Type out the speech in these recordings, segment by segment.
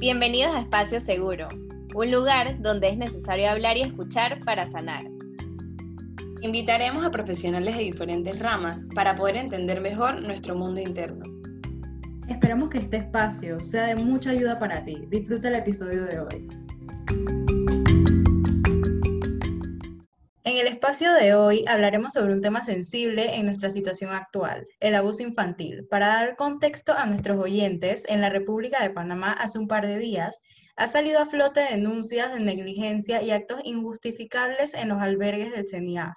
Bienvenidos a Espacio Seguro, un lugar donde es necesario hablar y escuchar para sanar. Invitaremos a profesionales de diferentes ramas para poder entender mejor nuestro mundo interno. Esperamos que este espacio sea de mucha ayuda para ti. Disfruta el episodio de hoy. En el espacio de hoy hablaremos sobre un tema sensible en nuestra situación actual, el abuso infantil. Para dar contexto a nuestros oyentes, en la República de Panamá hace un par de días ha salido a flote denuncias de negligencia y actos injustificables en los albergues del CENIAF.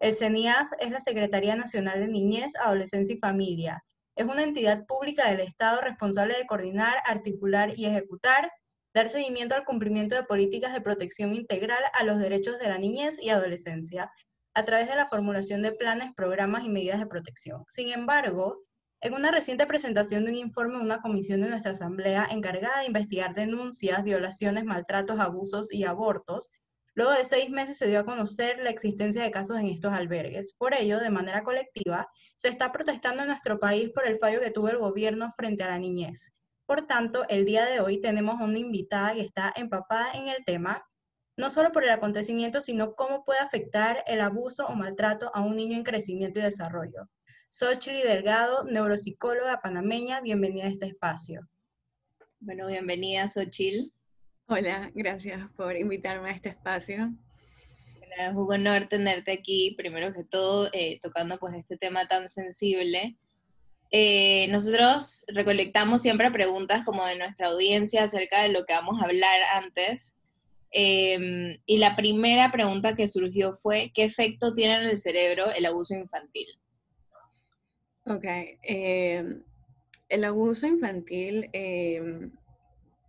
El CENIAF es la Secretaría Nacional de Niñez, Adolescencia y Familia. Es una entidad pública del Estado responsable de coordinar, articular y ejecutar dar seguimiento al cumplimiento de políticas de protección integral a los derechos de la niñez y adolescencia a través de la formulación de planes, programas y medidas de protección. Sin embargo, en una reciente presentación de un informe de una comisión de nuestra Asamblea encargada de investigar denuncias, violaciones, maltratos, abusos y abortos, luego de seis meses se dio a conocer la existencia de casos en estos albergues. Por ello, de manera colectiva, se está protestando en nuestro país por el fallo que tuvo el gobierno frente a la niñez. Por tanto, el día de hoy tenemos una invitada que está empapada en el tema, no solo por el acontecimiento, sino cómo puede afectar el abuso o maltrato a un niño en crecimiento y desarrollo. Xochitl Delgado, neuropsicóloga panameña, bienvenida a este espacio. Bueno, bienvenida Xochitl. Hola, gracias por invitarme a este espacio. es un honor tenerte aquí, primero que todo, eh, tocando pues este tema tan sensible eh, nosotros recolectamos siempre preguntas como de nuestra audiencia acerca de lo que vamos a hablar antes. Em, y la primera pregunta que surgió fue, ¿qué efecto tiene en el cerebro el abuso infantil? Ok, em, el abuso infantil em,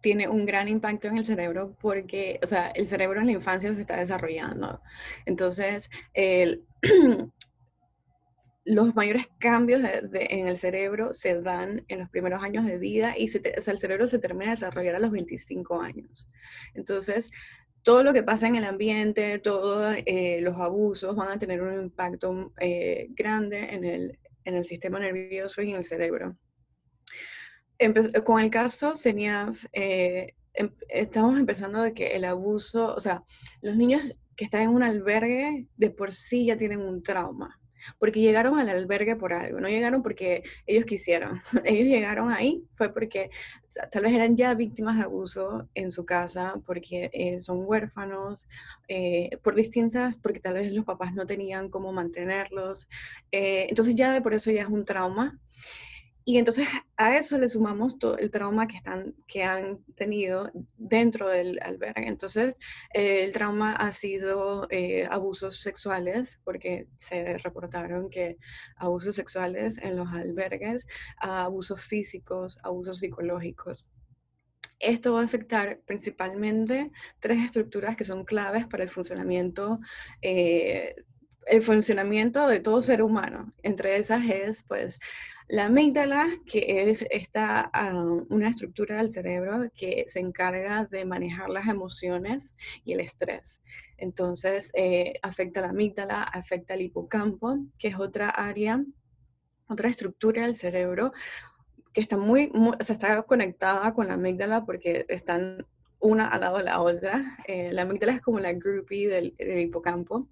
tiene un gran impacto en el cerebro porque, o sea, el cerebro en la infancia se está desarrollando. Entonces, el, los mayores cambios en el cerebro se dan en los primeros años de vida y el cerebro se termina de desarrollar a los 25 años. Entonces, todo lo que pasa en el ambiente, todos eh, los abusos van a tener un impacto eh, grande en el, sistema nervioso y en el cerebro. con el caso CENIAF, eh, em, estamos empezando de que el abuso, o sea, los niños que están en un albergue de por sí ya tienen un trauma porque llegaron al albergue por algo, no llegaron porque ellos quisieron, ellos llegaron ahí fue porque tal vez eran ya víctimas de abuso en su casa, porque eh, son huérfanos, eh, por distintas, porque tal vez los papás no tenían cómo mantenerlos, eh, entonces ya de por eso ya es un trauma. Y entonces a eso le sumamos todo el trauma que, están, que han tenido dentro del albergue. Entonces el trauma ha sido eh, abusos sexuales, porque se reportaron que abusos sexuales en los albergues, abusos físicos, abusos psicológicos. Esto va a afectar principalmente tres estructuras que son claves para el funcionamiento eh, el funcionamiento de todo ser humano. Entre esas es, pues, la amígdala, que es esta, ah, una estructura del cerebro que se encarga de manejar las emociones y el estrés. Entonces, eh, afecta la amígdala, afecta el hipocampo, que es otra área, otra estructura del cerebro que está muy, muy está conectada con la amígdala porque están una al lado de la otra. Eh, la amígdala es como la groupie del, hipocampo.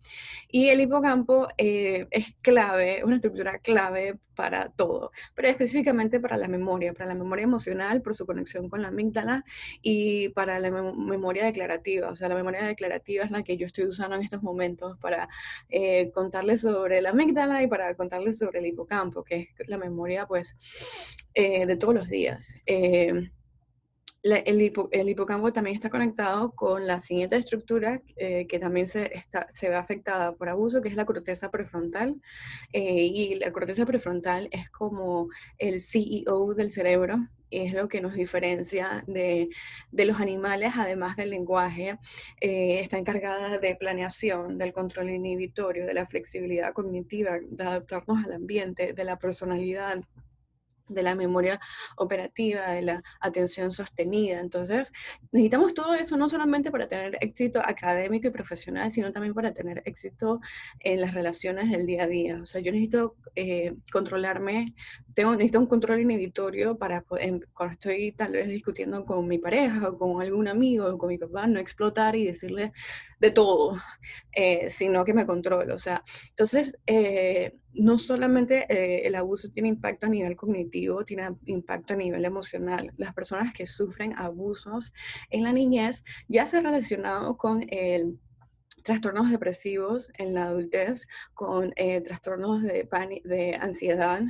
Y el hipocampo eh, es clave, una estructura clave para todo, pero específicamente para la memoria, para la memoria emocional, por su conexión con la amígdala y para la memoria declarativa. O sea, la memoria declarativa es la que yo estoy usando en estos momentos para eh, contarles sobre la amígdala y para contarles sobre el hipocampo, que es la memoria, pues, de todos los días el, hipocampo también está conectado con la siguiente estructura eh, que también se, está, se ve afectada por abuso, que es la corteza prefrontal. Eh, y la corteza prefrontal es como el CEO del cerebro, es lo que nos diferencia de, de los animales, además del lenguaje. Eh, está encargada de planeación, del control inhibitorio, de la flexibilidad cognitiva, de adaptarnos al ambiente, de la personalidad de la memoria operativa, de la atención sostenida. Entonces, necesitamos todo eso no solamente para tener éxito académico y profesional, sino también para tener éxito en las relaciones del día a día. O sea, yo necesito eh, controlarme, tengo, necesito un control inhibitorio para cuando estoy tal vez discutiendo con mi pareja o con algún amigo o con mi papá, no explotar y decirle de todo, eh, sino que me controlo. O sea, entonces, eh, no solamente el abuso tiene impacto a nivel cognitivo, tiene impacto a nivel emocional. Las personas que sufren abusos en la niñez ya se ha relacionado con el trastornos depresivos en la adultez, con eh, trastornos de, de ansiedad,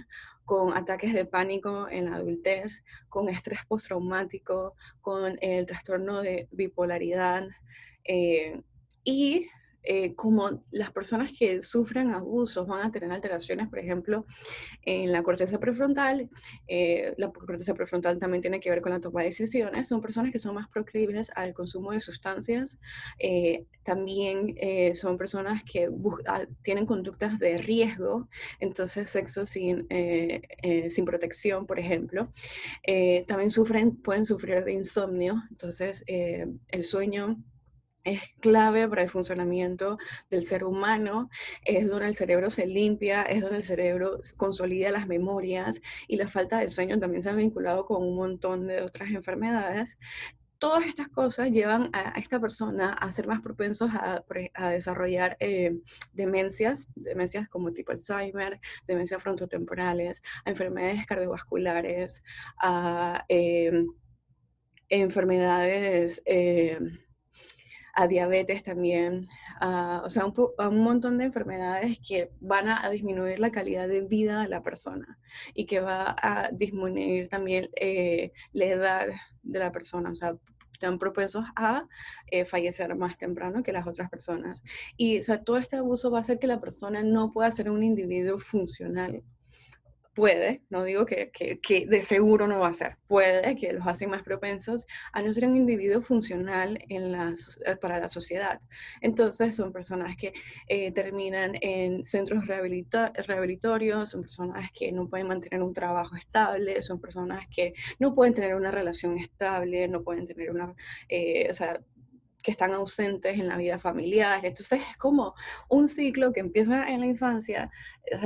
con ataques de pánico en la adultez, con estrés postraumático, con el trastorno de bipolaridad. Eh, y eh, como las personas que sufren abusos van a tener alteraciones, por ejemplo, en la corteza prefrontal, eh, la corteza prefrontal también tiene que ver con la toma de decisiones, son personas que son más proclives al consumo de sustancias, eh, también son personas que ah, tienen conductas de riesgo, entonces sexo sin, sin protección, por ejemplo, también sufren, pueden sufrir de insomnio, entonces el sueño es clave para el funcionamiento del ser humano, es donde el cerebro se limpia, es donde el cerebro consolida las memorias y la falta de sueño también se ha vinculado con un montón de otras enfermedades. Todas estas cosas llevan a esta persona a ser más propensos a, desarrollar eh, demencias, demencias como tipo Alzheimer, demencias frontotemporales, a enfermedades cardiovasculares, a eh, enfermedades... Eh, a diabetes también, o sea, a un montón de enfermedades que van a, disminuir la calidad de vida de la persona y que va a disminuir también eh, la edad de la persona, o sea, están propensos a eh, fallecer más temprano que las otras personas. Y o sea, todo este abuso va a hacer que la persona no pueda ser un individuo funcional puede, no digo que, que, de seguro no va a ser, puede que los hace más propensos a no ser un individuo funcional en la, eh, para la sociedad. Entonces son personas que eh, terminan en centros rehabilitorios, son personas que no pueden mantener un trabajo estable, son personas que no pueden tener una relación estable, no pueden tener una, eh, que están ausentes en la vida familiar. Entonces es como un ciclo que empieza en la infancia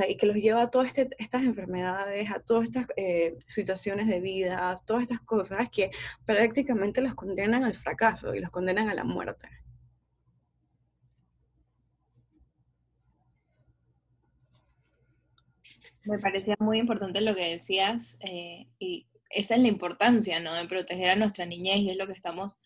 y que los lleva a todas este, estas enfermedades, a todas estas eh, situaciones de vida, a todas estas cosas que prácticamente los condenan al fracaso y los condenan a la muerte. Me parecía muy importante lo que decías eh, y esa es la importancia, ¿no? De proteger a nuestra niñez y es lo que estamos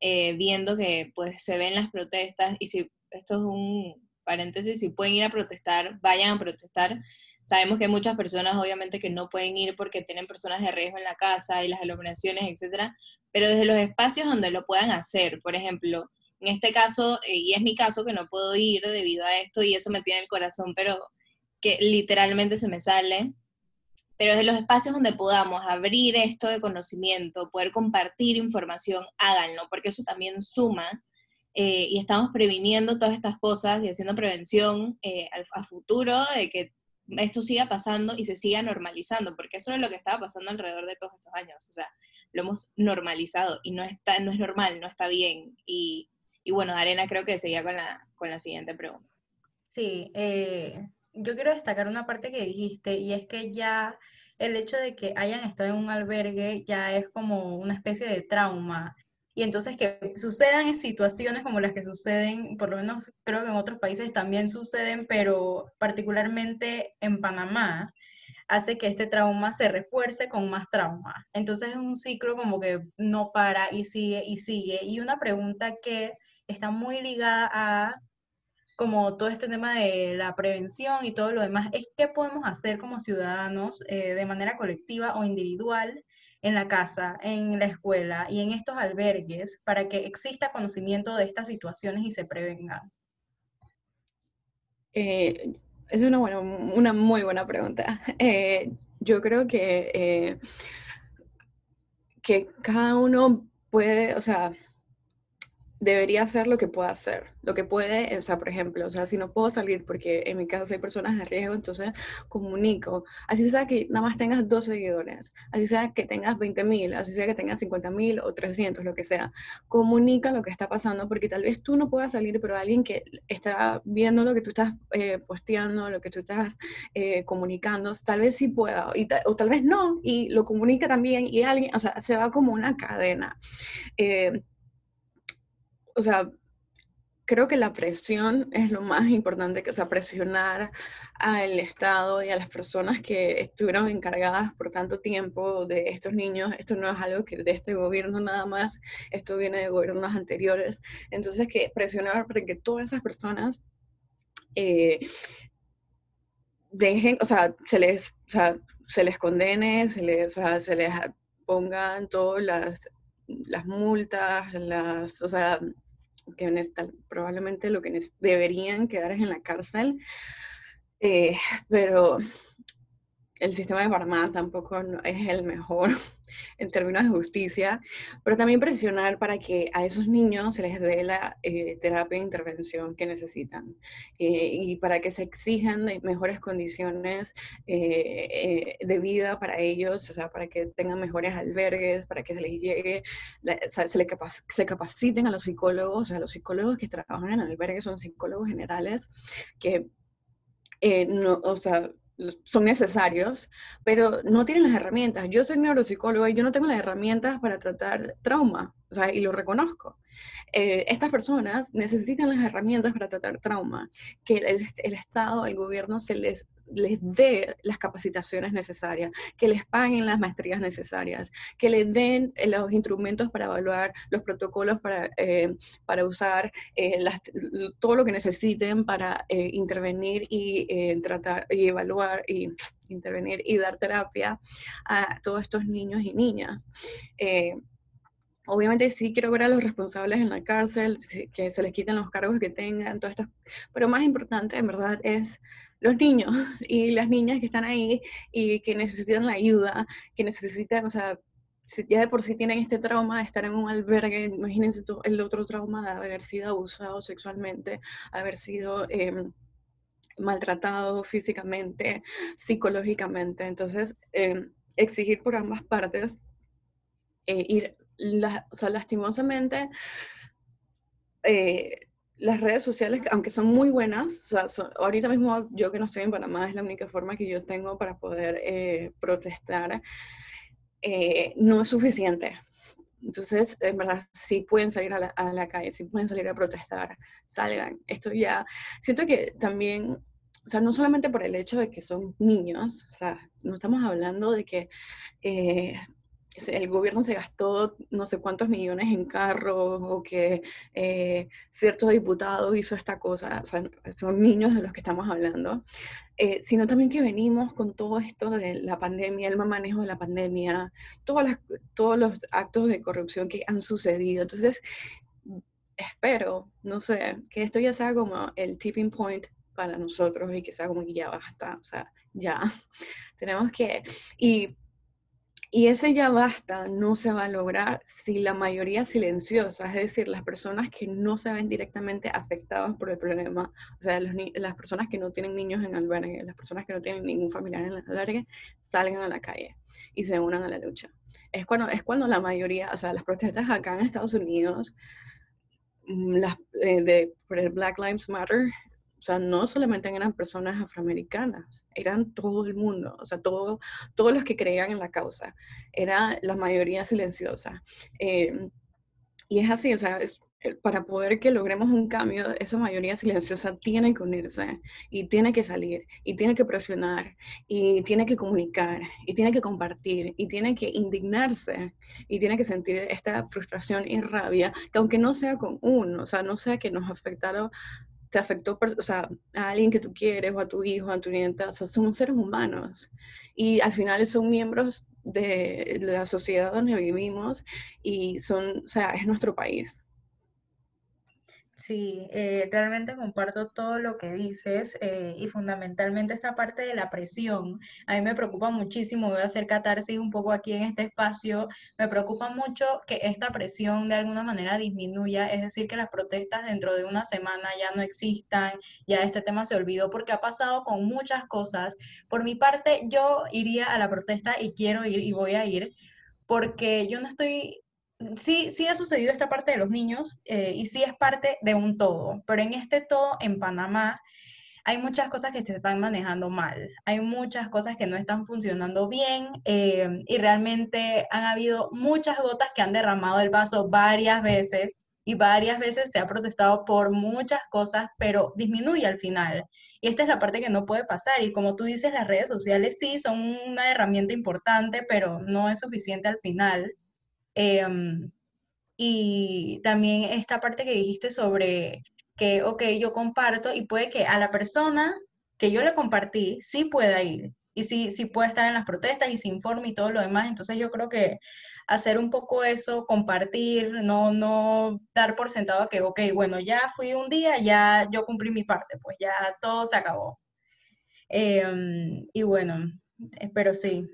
eh, viendo que pues se ven las protestas y si esto es un paréntesis, si pueden ir a protestar, vayan a protestar. Sabemos que hay muchas personas obviamente que no pueden ir porque tienen personas de riesgo en la casa y las aglomeraciones, etcétera, pero desde los espacios donde lo puedan hacer, por ejemplo, en este caso, eh, y es mi caso que no puedo ir debido a esto y eso me tiene el corazón, pero que literalmente se me sale, pero desde los espacios donde podamos abrir esto de conocimiento, poder compartir información, háganlo, porque eso también suma eh, y estamos previniendo todas estas cosas y haciendo prevención eh, a futuro de que esto siga pasando y se siga normalizando, porque eso es lo que estaba pasando alrededor de todos estos años, o sea, lo hemos normalizado y no, está, no es normal, no está bien. Y, y bueno, Arena creo que seguía con la, con la siguiente pregunta. Sí, eh, yo quiero destacar una parte que dijiste y es que ya el hecho de que hayan estado en un albergue ya es como una especie de trauma. Y entonces que sucedan situaciones como las que suceden, por lo menos creo que en otros países también suceden, pero particularmente en Panamá, hace que este trauma se refuerce con más trauma. Entonces es un ciclo como que no para y sigue y sigue. Y una pregunta que está muy ligada a como todo este tema de la prevención y todo lo demás, es qué podemos hacer como ciudadanos eh, de manera colectiva o individual en la casa, en la escuela y en estos albergues para que exista conocimiento de estas situaciones y se prevengan. Eh, es una, una muy buena pregunta. Eh, yo creo que, que cada uno puede, o sea, debería hacer lo que pueda hacer, lo que puede, o sea, por ejemplo, o sea, si no puedo salir porque en mi caso hay personas de riesgo, entonces comunico, así sea que nada más tengas dos seguidores, así sea que tengas 20 mil, así sea que tengas 50 mil o 300, lo que sea, comunica lo que está pasando porque tal vez tú no puedas salir, pero alguien que está viendo lo que tú estás eh, posteando, lo que tú estás eh, comunicando, tal vez sí pueda, o tal vez no, y lo comunica también, y alguien, o sea, se va como una cadena. Eh, o sea, creo que la presión es lo más importante, que, o sea, presionar al Estado y a las personas que estuvieron encargadas por tanto tiempo de estos niños. Esto no es algo que de este gobierno nada más, esto viene de gobiernos anteriores. Entonces, que presionar para que todas esas personas eh, dejen, o sea, se les, o sea, se les condene, se les, o sea, se les pongan todas las, las multas, las, o sea, que probablemente lo que deberían quedar es en la cárcel, eh, pero el sistema de Panamá tampoco es el mejor en términos de justicia, pero también presionar para que a esos niños se les dé la eh, terapia e intervención que necesitan eh, y para que se exijan mejores condiciones eh, de vida para ellos, o sea, para que tengan mejores albergues, para que se les llegue, se, se capaciten a los psicólogos, o sea, los psicólogos que trabajan en albergues son psicólogos generales que no, o sea, son necesarios, pero no tienen las herramientas. Yo soy neuropsicóloga y yo no tengo las herramientas para tratar trauma, o sea, y lo reconozco. Eh, estas personas necesitan las herramientas para tratar trauma, que el, Estado, el gobierno se les, les dé las capacitaciones necesarias, que les paguen las maestrías necesarias, que les den eh, los instrumentos para evaluar, los protocolos para, eh, para usar, todo lo que necesiten para intervenir y tratar y evaluar y intervenir y dar terapia a todos estos niños y niñas. Obviamente sí quiero ver a los responsables en la cárcel, que se les quiten los cargos que tengan, todo esto, pero más importante en verdad es los niños y las niñas que están ahí y que necesitan la ayuda, que necesitan, o sea, ya de por sí tienen este trauma de estar en un albergue, imagínense el otro trauma de haber sido abusado sexualmente, haber sido em, maltratado físicamente, psicológicamente. Entonces, em, exigir por ambas partes eh, ir o sea, lastimosamente, eh, las redes sociales, aunque son muy buenas, o sea, ahorita mismo yo que no estoy en Panamá es la única forma que yo tengo para poder eh, protestar, eh, no es suficiente. Entonces, en verdad, sí pueden salir a la, a la, calle, sí pueden salir a protestar, salgan. Esto ya, siento que también, o sea, no solamente por el hecho de que son niños, o sea, no estamos hablando de que el gobierno se gastó no sé cuántos millones en carros o que eh, cierto diputado hizo esta cosa, o sea, son niños de los que estamos hablando, eh, sino también que venimos con todo esto de la pandemia, el mal manejo de la pandemia, todas todos los actos de corrupción que han sucedido. Entonces, espero, no sé, que esto ya sea como el tipping point para nosotros y que sea como que ya basta, o sea, ya, tenemos que, y y ese ya basta no se va a lograr si la mayoría silenciosa, es decir, las personas que no se ven directamente afectadas por el problema, o sea, las personas que no tienen niños en albergue, las personas que no tienen ningún familiar en albergue, salgan a la calle y se unan a la lucha. Es cuando, es cuando la mayoría, o sea, las protestas acá en Estados Unidos, mm, las, eh, de, el Black Lives Matter, sea, no solamente eran personas afroamericanas, eran todo el mundo, o sea, todo, todos los que creían en la causa, era la mayoría silenciosa. Eh, y es así, o sea, eh, para poder que logremos un cambio, esa mayoría silenciosa tiene que unirse y tiene que salir y tiene que presionar y tiene que comunicar y tiene que compartir y tiene que indignarse y tiene que sentir esta frustración y rabia que aunque no sea con uno, o sea, no sea que nos afectaron te afectó o sea, a alguien que tú quieres o a tu hijo, a tu nieta, o sea, somos seres humanos y al final son miembros de, la sociedad donde vivimos y son, o sea, es nuestro país. Sí, eh, realmente comparto todo lo que dices eh, y fundamentalmente esta parte de la presión. A mí me preocupa muchísimo, voy a hacer catarsis un poco aquí en este espacio, me preocupa mucho que esta presión de alguna manera disminuya, es decir, que las protestas dentro de una semana ya no existan, ya este tema se olvidó porque ha pasado con muchas cosas. Por mi parte, yo iría a la protesta y quiero ir y voy a ir porque yo no estoy sí, sí ha sucedido esta parte de los niños eh, y sí es parte de un todo, pero en este todo en Panamá hay muchas cosas que se están manejando mal, hay muchas cosas que no están funcionando bien eh, y realmente han habido muchas gotas que han derramado el vaso varias veces y varias veces se ha protestado por muchas cosas, pero disminuye al final. Y esta es la parte que no puede pasar. Y como tú dices, las redes sociales sí son una herramienta importante, pero no es suficiente al final. Em, y también esta parte que dijiste sobre que, ok, yo comparto y puede que a la persona que yo le compartí sí pueda ir y sí, sí puede estar en las protestas y se informe y todo lo demás. Entonces yo creo que hacer un poco eso, compartir, no, no dar por sentado que, ok, bueno, ya fui un día, ya yo cumplí mi parte, pues ya todo se acabó. Em, y bueno, eh, pero sí,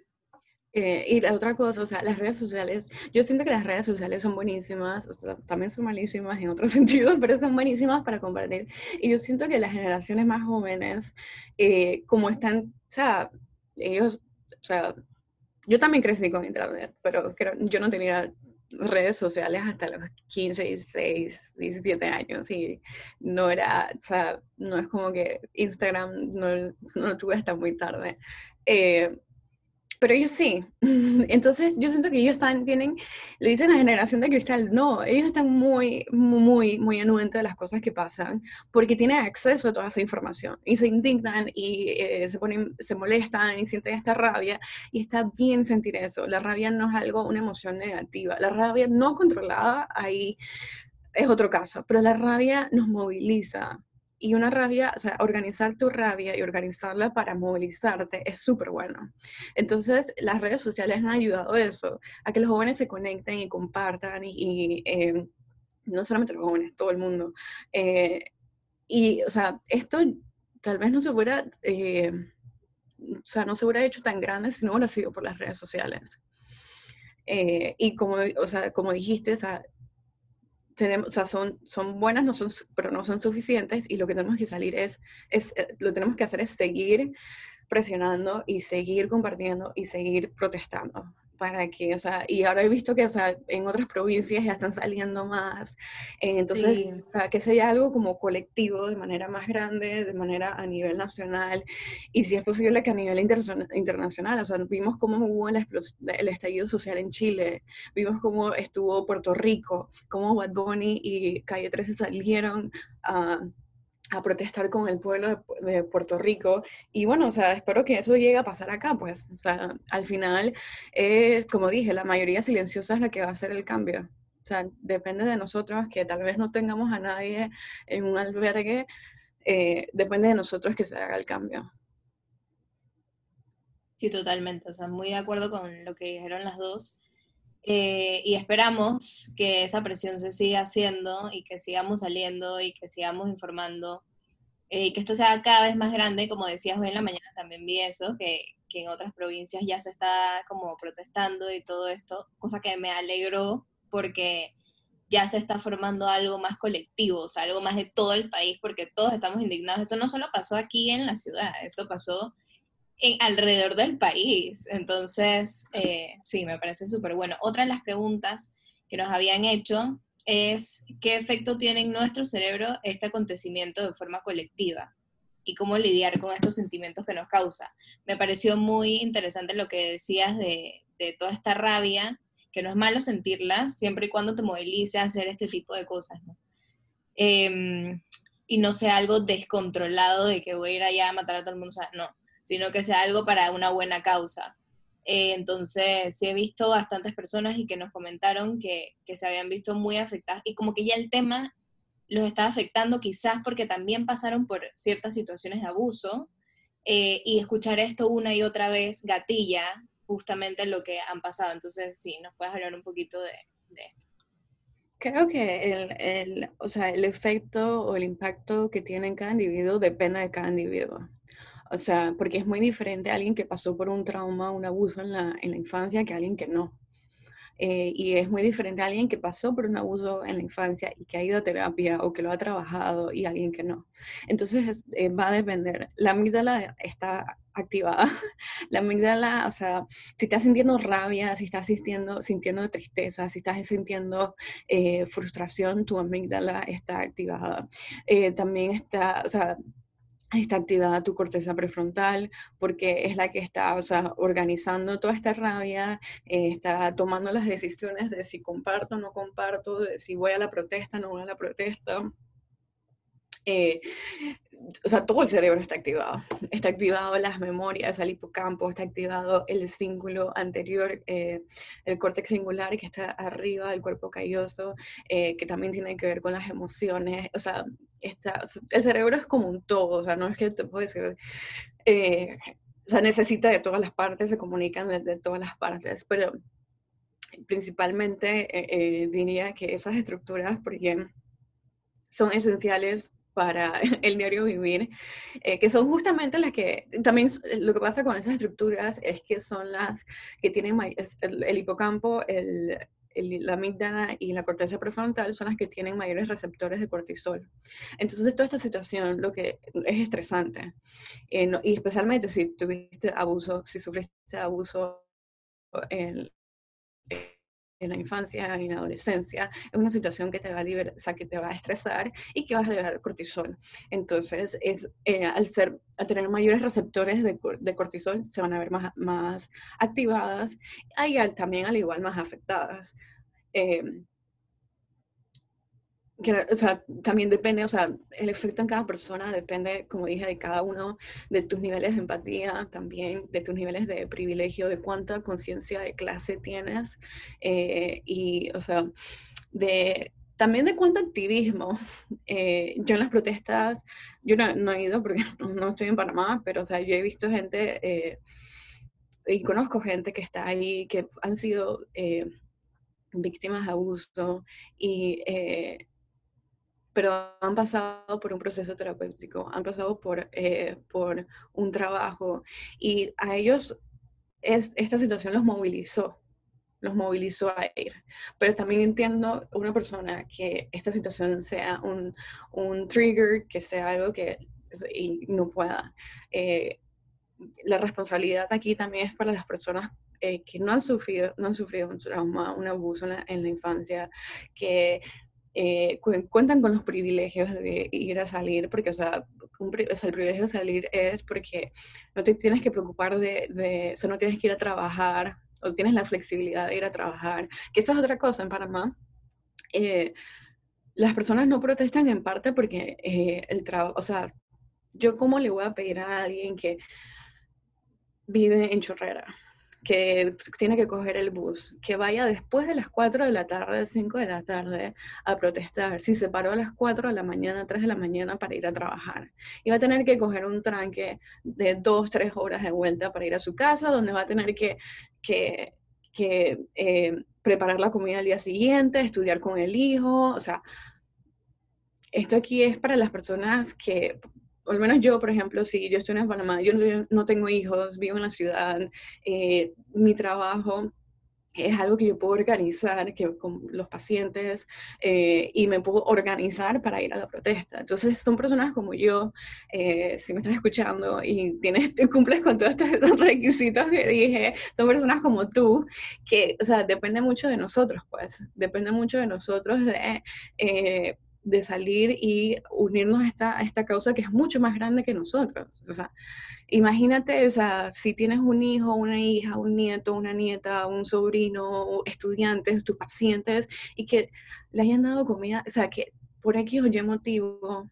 eh, y la otra cosa, o sea, las redes sociales, yo siento que las redes sociales son buenísimas, o sea, también son malísimas en otros sentidos, pero son buenísimas para compartir. Y yo siento que las generaciones más jóvenes, eh, como están, o sea, ellos, o sea, yo también crecí con internet, pero creo, yo no tenía redes sociales hasta los 15, 16, 17 años y no era, o sea, no es como que Instagram no, no lo tuve hasta muy tarde. Eh, pero ellos sí. Entonces yo siento que ellos están, tienen, le dicen a la generación de cristal, no, ellos están muy, muy, muy anuentes de las cosas que pasan porque tienen acceso a toda esa información y se indignan y eh, se, ponen, se molestan y sienten esta rabia y está bien sentir eso. La rabia no es algo, una emoción negativa. La rabia no controlada ahí es otro caso, pero la rabia nos moviliza, y una rabia, o sea, organizar tu rabia y organizarla para movilizarte es súper bueno. Entonces, las redes sociales han ayudado a eso, a que los jóvenes se conecten y compartan, y, eh, no solamente los jóvenes, todo el mundo. Eh, y, o sea, esto tal vez no se hubiera, eh, o sea, no se hubiera hecho tan grande si no hubiera sido por las redes sociales. y como, o sea, como dijiste, o sea, o sea, son, son buenas, no son, pero no son suficientes y lo que tenemos que salir es, es, eh, lo tenemos que hacer es seguir presionando y seguir compartiendo y seguir protestando para que, o sea, y ahora he visto que, o sea, en otras provincias ya están saliendo más, eh, entonces, o sea, que sea algo como colectivo, de manera más grande, de manera a nivel nacional, y si es posible que a nivel internacional, o sea, vimos cómo hubo el, el estallido social en Chile, vimos cómo estuvo Puerto Rico, cómo Bad Bunny y Calle 13 salieron a a protestar con el pueblo de, Puerto Rico. Y bueno, o sea, espero que eso llegue a pasar acá, pues. O sea, al final, como dije, la mayoría silenciosa es la que va a hacer el cambio. O sea, depende de nosotros que tal vez no tengamos a nadie en un albergue, eh, depende de nosotros que se haga el cambio. Sí, totalmente. O sea, muy de acuerdo con lo que dijeron las dos. Eh, y esperamos que esa presión se siga haciendo y que sigamos saliendo y que sigamos informando eh, y que esto sea cada vez más grande. Como decías hoy en la mañana, también vi eso, que, que, en otras provincias ya se está como protestando y todo esto, cosa que me alegró porque ya se está formando algo más colectivo, o sea, algo más de todo el país, porque todos estamos indignados. Esto no solo pasó aquí en la ciudad, esto pasó alrededor del país. Entonces, eh, sí, me parece súper bueno. Otra de las preguntas que nos habían hecho es qué efecto tiene en nuestro cerebro este acontecimiento de forma colectiva y cómo lidiar con estos sentimientos que nos causa. Me pareció muy interesante lo que decías de, de toda esta rabia, que no es malo sentirla siempre y cuando te movilice a hacer este tipo de cosas, em, y no sea algo descontrolado de que voy a ir allá a matar a todo el mundo, no, sino que sea algo para una buena causa. Eh, entonces, sí he visto bastantes personas y que nos comentaron que, que, se habían visto muy afectadas y como que ya el tema los está afectando quizás porque también pasaron por ciertas situaciones de abuso eh, y escuchar esto una y otra vez gatilla justamente lo que han pasado. Entonces, sí, nos puedes hablar un poquito de, de esto. Creo que el, el, o sea, el efecto o el impacto que tiene en cada individuo depende de cada individuo. O sea, porque es muy diferente a alguien que pasó por un trauma, un abuso en la, en la infancia que a alguien que no. Eh, y es muy diferente a alguien que pasó por un abuso en la infancia y que ha ido a terapia o que lo ha trabajado y alguien que no. Entonces eh, va a depender. La amígdala está activada. La amígdala, o sea, si estás sintiendo rabia, si estás sintiendo, sintiendo tristeza, si estás sintiendo eh, frustración, tu amígdala está activada. también está, o sea, está activada tu corteza prefrontal porque es la que está, o sea, organizando toda esta rabia, eh, está tomando las decisiones de si comparto o no comparto, de si voy a la protesta o no voy a la protesta. Eh, o sea, todo el cerebro está activado. Está activado las memorias, el hipocampo, está activado el cíngulo anterior, eh, el córtex singular que está arriba del cuerpo calloso, eh, que también tiene que ver con las emociones. O sea, está, el cerebro es como un todo, o sea, no es que te puedo decir, eh, o sea, necesita de todas las partes, se comunican desde todas las partes, pero principalmente diría que esas estructuras, porque son esenciales para el diario vivir, eh, que son justamente las que, también lo que pasa con esas estructuras es que son las que tienen el, hipocampo, el, la amígdala y la corteza prefrontal son las que tienen mayores receptores de cortisol. Entonces, toda esta situación lo que es estresante, eh, y especialmente si tuviste abuso, si sufriste abuso en, en la infancia y en la adolescencia, es una situación que te va a liberar, o sea, que te va a estresar y que vas a liberar cortisol. Entonces, es, eh, al, ser, al tener mayores receptores de, de, cortisol, se van a ver más, más activadas y también al igual más afectadas. Eh, o sea, también depende, o sea, el efecto en cada persona depende, como dije, de cada uno, de tus niveles de empatía, también de tus niveles de privilegio, de cuánta conciencia de clase tienes, eh, y, o sea, de, también de cuánto activismo. Eh, yo en las protestas, yo no, he ido porque no estoy en Panamá, pero, o sea, yo he visto gente, eh, y conozco gente que está ahí, que han sido víctimas de abuso, y pero han pasado por un proceso terapéutico, han pasado por, eh, por un trabajo y a ellos es, esta situación los movilizó, los movilizó a ir. Pero también entiendo una persona que esta situación sea un, un trigger, que sea algo que y no pueda. Eh, la responsabilidad aquí también es para las personas eh, que no han sufrido, no han sufrido un trauma, un abuso en en la infancia, que eh, cuentan con los privilegios de ir a salir, porque, o sea, el privilegio de salir es porque no te tienes que preocupar de, o sea, no tienes que ir a trabajar, o tienes la flexibilidad de ir a trabajar, que esa es otra cosa en Panamá. Eh, las personas no protestan en parte porque eh, el trabajo, o sea, yo cómo le voy a pedir a alguien que vive en Chorrera, que tiene que coger el bus, que vaya después de las 4 de la tarde, 5 de la tarde, a protestar. Si se paró a las 4 de la mañana, 3 de la mañana para ir a trabajar. Y va a tener que coger un tranque de 2, 3 horas de vuelta para ir a su casa, donde va a tener que, que, que eh, preparar la comida al día siguiente, estudiar con el hijo, o sea, esto aquí es para las personas que al menos yo, por ejemplo, si yo estoy en Panamá, yo no, tengo hijos, vivo en la ciudad, eh, mi trabajo es algo que yo puedo organizar que, con los pacientes eh, y me puedo organizar para ir a la protesta. Entonces, son personas como yo, eh, si me estás escuchando y tienes, cumples con todos estos requisitos que dije, son personas como tú, que, o sea, depende mucho de nosotros, pues, depende mucho de nosotros de de salir y unirnos a esta, esta causa que es mucho más grande que nosotros. O sea, imagínate, o sea, si tienes un hijo, una hija, un nieto, una nieta, un sobrino, estudiantes, tus pacientes, y que le hayan dado comida, o sea, que por aquí o Y motivo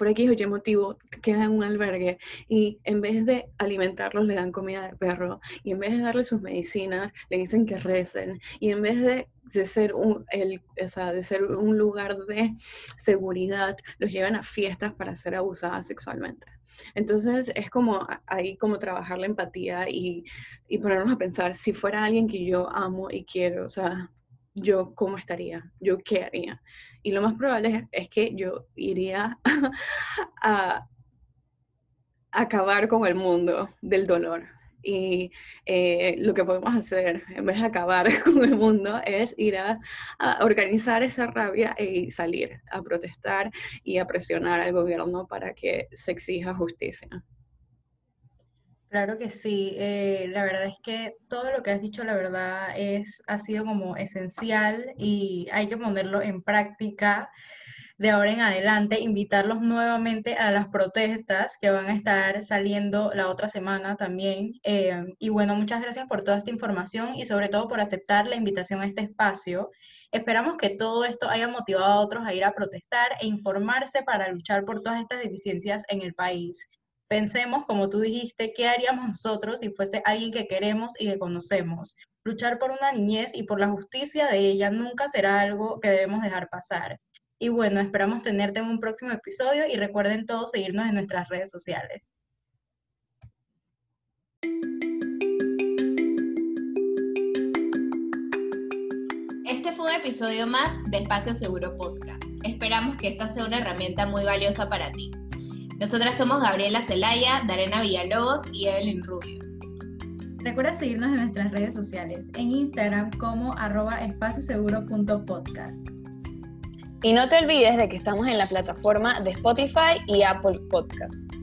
por aquí o Y motivo queda en un albergue y en vez de alimentarlos le dan comida de perro y en vez de darle sus medicinas le dicen que recen y en vez de, ser, un, el, de ser un lugar de seguridad los llevan a fiestas para ser abusadas sexualmente. Entonces es como ahí como trabajar la empatía y, y ponernos a pensar si fuera alguien que yo amo y quiero, o sea, yo cómo estaría, yo qué haría. Y lo más probable es, que yo iría a acabar con el mundo del dolor. Y eh, lo que podemos hacer, en vez de acabar con el mundo, es ir a, organizar esa rabia y salir a protestar y a presionar al gobierno para que se exija justicia. Claro que sí, eh, la verdad es que todo lo que has dicho, la verdad, es, ha sido como esencial y hay que ponerlo en práctica de ahora en adelante, invitarlos nuevamente a las protestas que van a estar saliendo la otra semana también. Eh, y bueno, muchas gracias por toda esta información y sobre todo por aceptar la invitación a este espacio. Esperamos que todo esto haya motivado a otros a ir a protestar e informarse para luchar por todas estas deficiencias en el país pensemos, como tú dijiste, qué haríamos nosotros si fuese alguien que queremos y que conocemos. Luchar por una niñez y por la justicia de ella nunca será algo que debemos dejar pasar. Y bueno, esperamos tenerte en un próximo episodio y recuerden todos seguirnos en nuestras redes sociales. Este fue un episodio más de Espacio Seguro Podcast. Esperamos que esta sea una herramienta muy valiosa para ti. Nosotras somos Gabriela Celaya, Darena Villalobos y Evelyn Rubio. Recuerda seguirnos en nuestras redes sociales, en Instagram como arroba espacioseguro.podcast. Y no te olvides de que estamos en la plataforma de Spotify y Apple Podcast.